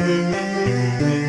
Mm-hmm.